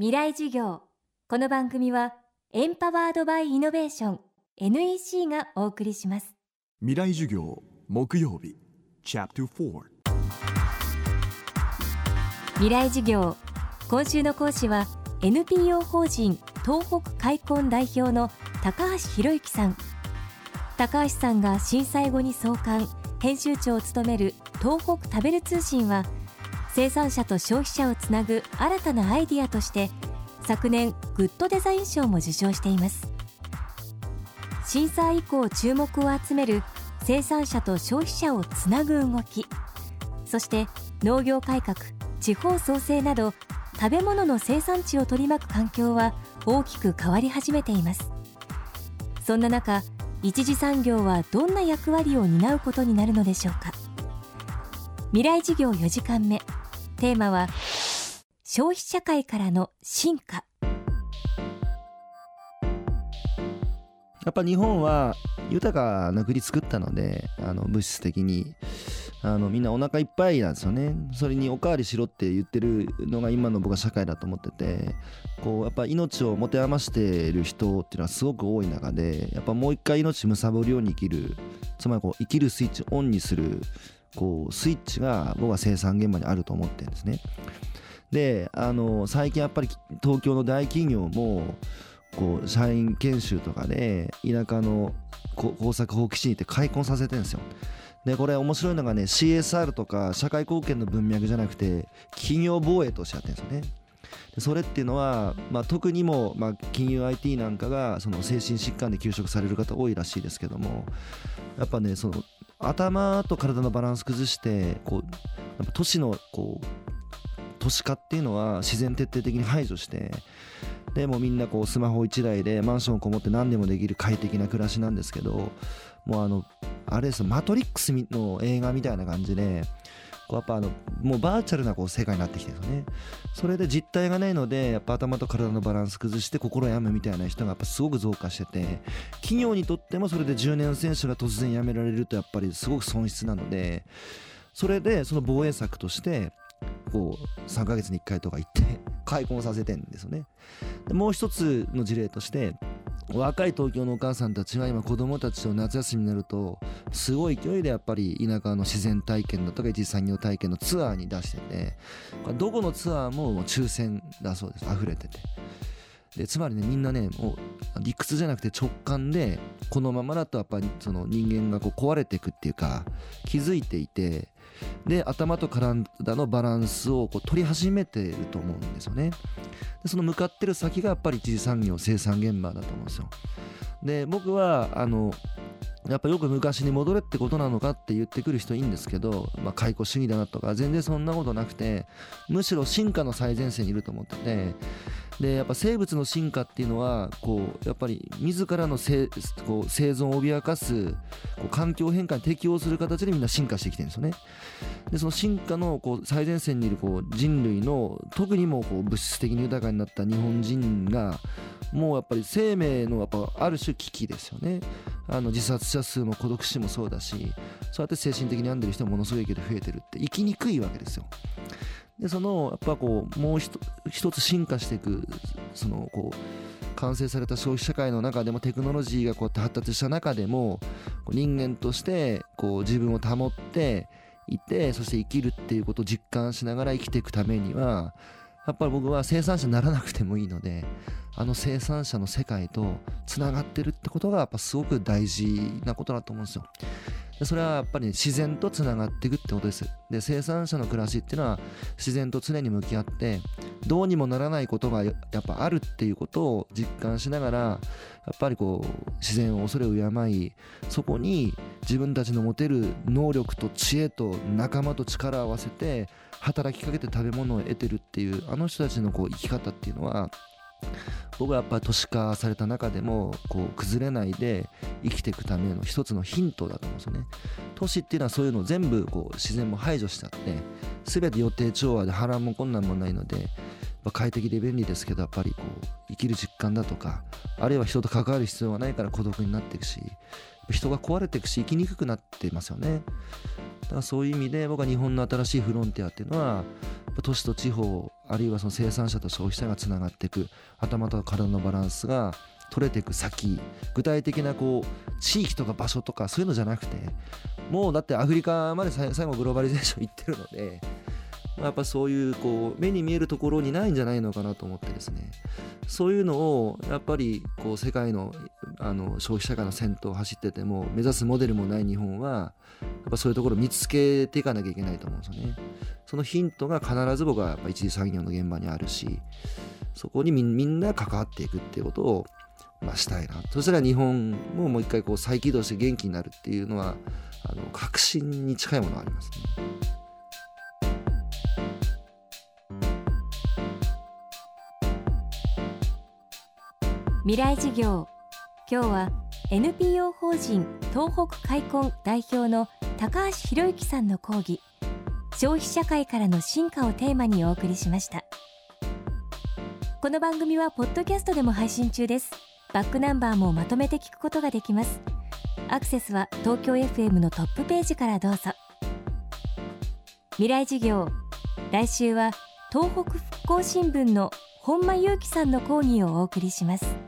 未来授業。この番組はエンパワードバイイノベーション NEC がお送りします。未来授業木曜日チャプター未来授業。今週の講師は NPO 法人東北開墾代表の高橋博之さん。高橋さんが震災後に創刊編集長を務める東北食べる通信は生産者と消費者をつなぐ新たなアイディアとして昨年グッドデザイン賞も受賞しています。震災以降注目を集める生産者と消費者をつなぐ動きそして農業改革地方創生など食べ物の生産地を取り巻く環境は大きく変わり始めています。そんな中一次産業はどんな役割を担うことになるのでしょうか。未来事業4時間目。テーマは消費社会からの進化。やっぱ日本は豊かな国作ったのであの物質的に。あのみんなお腹いっぱいなんですよね。それにおかわりしろって言ってるのが今の僕は社会だと思っててこうやっぱ命を持て余してる人っていうのはすごく多い中でやっぱもう一回命むさぼるように生きる。つまりこう生きるスイッチオンにする。こうスイッチが僕は生産現場にあると思ってるんですね。であの最近やっぱり東京の大企業もこう社員研修とかで田舎の工作放棄地に行って開墾させてるんですよ。でこれ面白いのがね CSR とか社会貢献の文脈じゃなくて企業防衛としてやってるんですよね。それっていうのは、まあ、特にも、まあ、金融 IT なんかがその精神疾患で休職される方多いらしいですけどもやっぱねその頭と体のバランス崩してこうやっぱ都市のこう都市化っていうのは自然徹底的に排除してでもみんなこうスマホ1台でマンションこもって何でもできる快適な暮らしなんですけどもうあのあれですマトリックスの映画みたいな感じでこうやっぱあのもうバーチャルなこう世界になってきてるんですよね。それで実体がないのでやっぱ頭と体のバランス崩して心病むみたいな人がやっぱすごく増加してて企業にとってもそれで10年選手が突然辞められるとやっぱりすごく損失なのでそれでその防衛策としてこう3ヶ月に1回とか行って開墾させてんですよね。でもう一つの事例として若い東京のお母さんたちは今子供たちと夏休みになるとすごい勢いでやっぱり田舎の自然体験だとか一次産業体験のツアーに出しててどこのツアーも抽選だそうです。溢れてて。でつまりねみんなねもう理屈じゃなくて直感でこのままだとやっぱりその人間がこう壊れていくっていうか気づいていてで頭と体のバランスをこう取り始めていると思うんですよね。でその向かってる先がやっぱり一次産業生産現場だと思うんですよ。で僕はあのやっぱよく昔に戻れってことなのかって言ってくる人いいんですけど、まあ、解雇主義だなとか全然そんなことなくてむしろ進化の最前線にいると思っててでやっぱ生物の進化っていうのはこうやっぱり自らの生こう生存を脅かすこう環境変化に適応する形でみんな進化してきてるんですよね。でその進化のこう最前線にいるこう人類の特にもこう物質的に豊かになった日本人がもうやっぱり生命のやっぱある種危機ですよね。あの自殺者数も孤独死もそうだしそうやって精神的に病んでる人もものすごいけど増えてるって生きにくいわけですよ。でそのやっぱこうもう一つ進化していくそのこう完成された消費社会の中でもテクノロジーがこうやって発達した中でも人間としてこう自分を保っていてそして生きるっていうことを実感しながら生きていくためにはやっぱり僕は生産者にならなくてもいいのであの生産者の世界とつながってるってことがやっぱすごく大事なことだと思うんですよ。でそれはやっぱり、自然とつながっていくってことですで生産者の暮らしっていうのは自然と常に向き合ってどうにもならないことがやっぱあるっていうことを実感しながらやっぱりこう自然を恐れを敬いそこに自分たちの持てる能力と知恵と仲間と力を合わせて働きかけて食べ物を得てるっていうあの人たちのこう生き方っていうのは僕はやっぱり都市化された中でもこう崩れないで生きていくための一つのヒントだと思うんですよね。都市っていうのはそういうのを全部こう自然も排除しちゃって全て予定調和で波乱も困難もないので快適で便利ですけどやっぱりこう生きる実感だとかあるいは人と関わる必要がないから孤独になっていくし人が壊れていくし生きにくくなってますよね。だからそういう意味で僕は日本の新しいフロンティアっていうのは都市と地方あるいはその生産者と消費者がつながっていく頭と体のバランスが取れていく先具体的なこう地域とか場所とかそういうのじゃなくてもうだってアフリカまで最後グローバリゼーション行ってるのでま、やっぱそういうこう目に見えるところにないんじゃないのかなと思ってですね。そういうのをやっぱりこう世界のあの消費社会の先頭を走ってても目指すモデルもない日本はやっぱそういうところを見つけていかなきゃいけないと思うんですよね。そのヒントが必ず僕はやっぱ一次産業の現場にあるしそこにみんな関わっていくっていうことをまあ、したいなそしたら日本ももう一回こう再起動して元気になるっていうのはあの確信に近いものがありますね。未来事業今日は NPO 法人東北開墾代表の高橋博之さんの講義消費社会からの進化をテーマにお送りしました。この番組はポッドキャストでも配信中です。バックナンバーもまとめて聞くことができます。アクセスは東京 FM のトップページからどうぞ。未来事業来週は東北復興新聞の本間裕樹さんの講義をお送りします。